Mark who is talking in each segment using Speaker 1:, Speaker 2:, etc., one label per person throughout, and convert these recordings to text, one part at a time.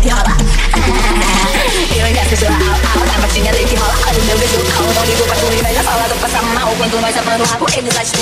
Speaker 1: deito e rola. Eu ainda sou ao, ao batinha patinha e rola. Olha o meu beijo, calma, não ligo pra tu e vai na sala do passar mal. Quando nós amando o rabo, eles acham.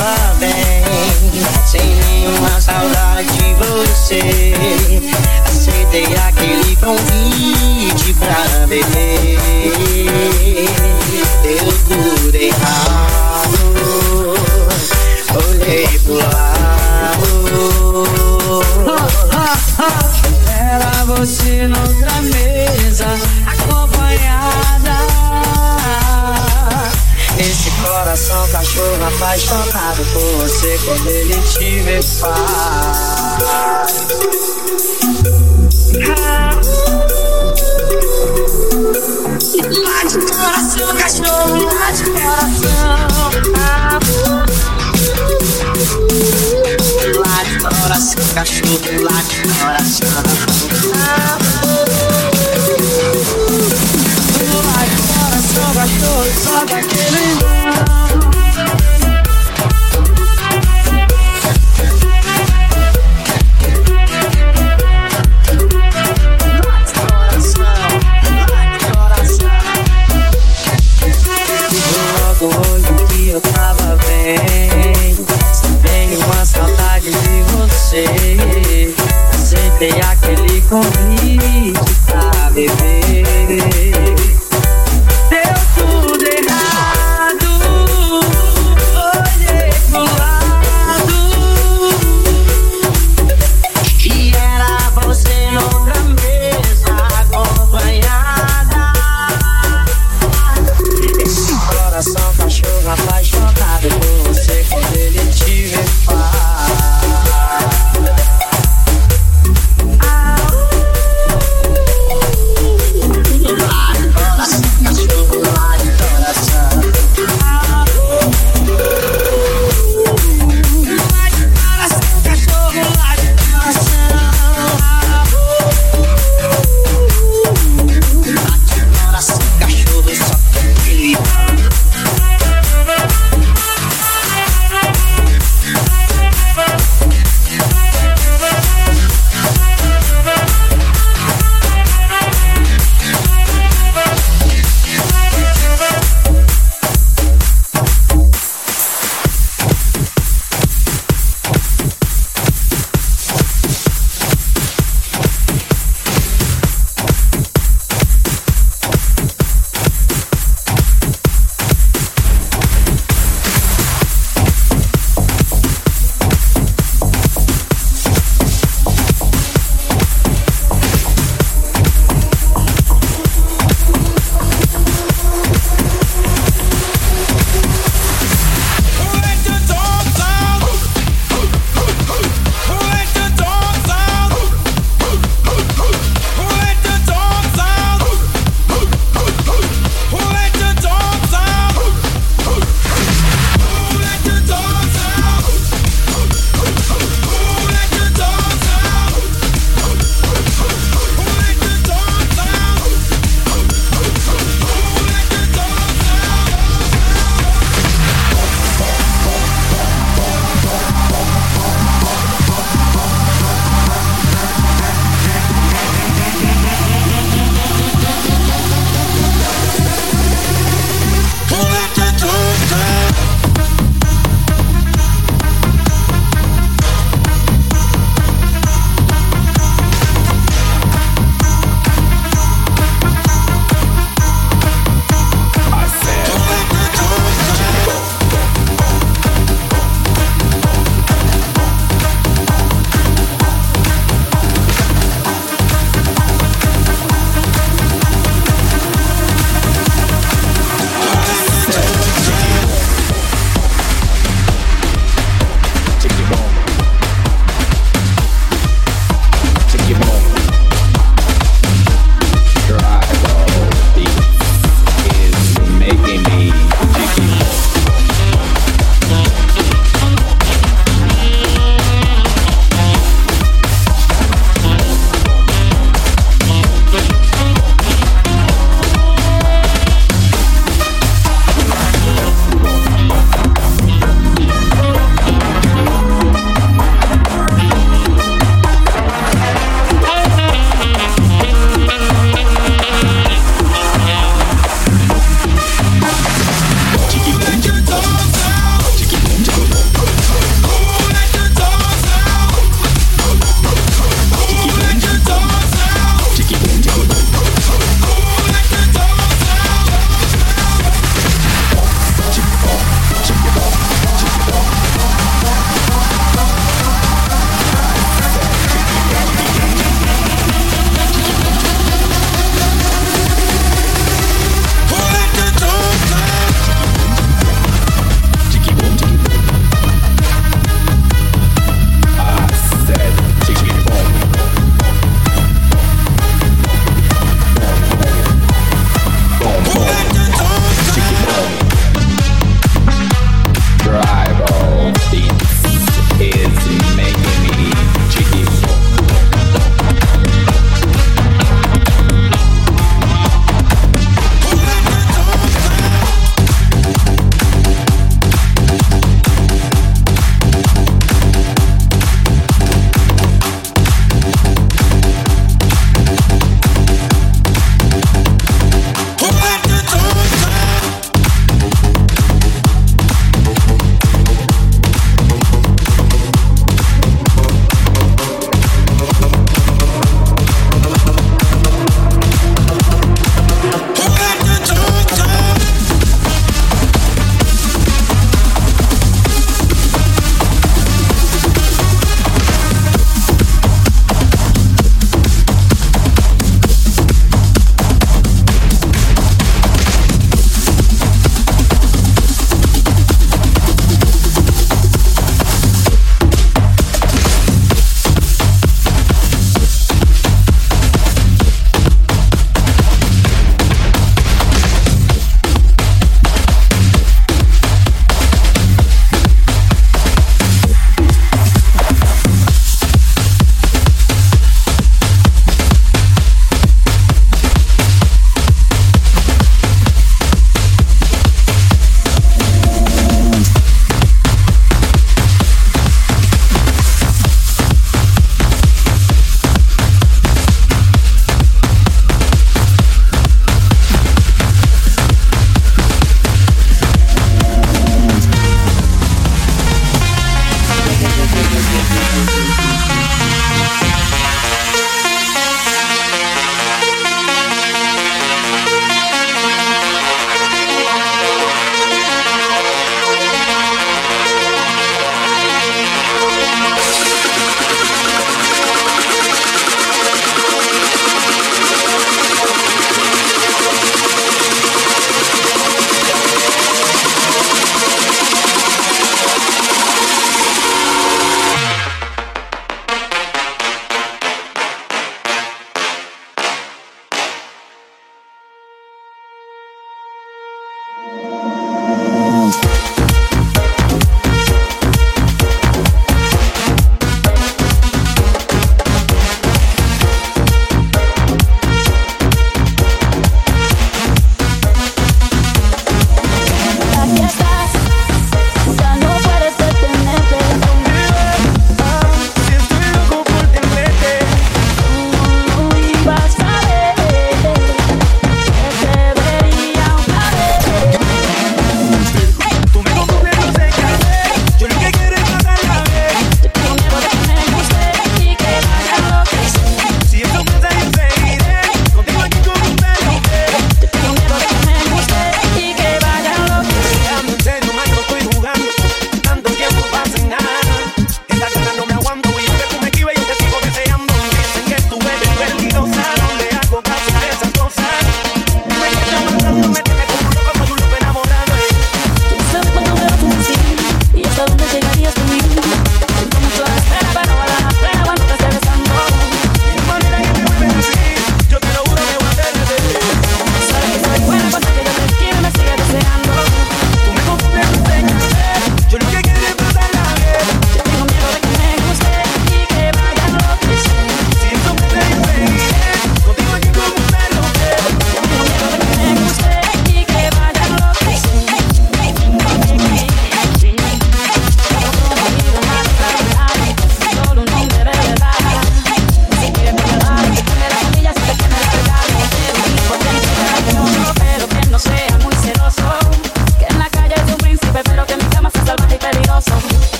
Speaker 2: tava bem. Sem nenhuma saudade de você. Aceitei aquele convite pra beber. Eu curei errado, olhei pro lado. era você não apaixonado por você quando ele te vê faz. Late o coração, cachorro, late o coração. Ah. Late o coração, cachorro, late o coração. Ah. Late o coração, cachorro, só daqui.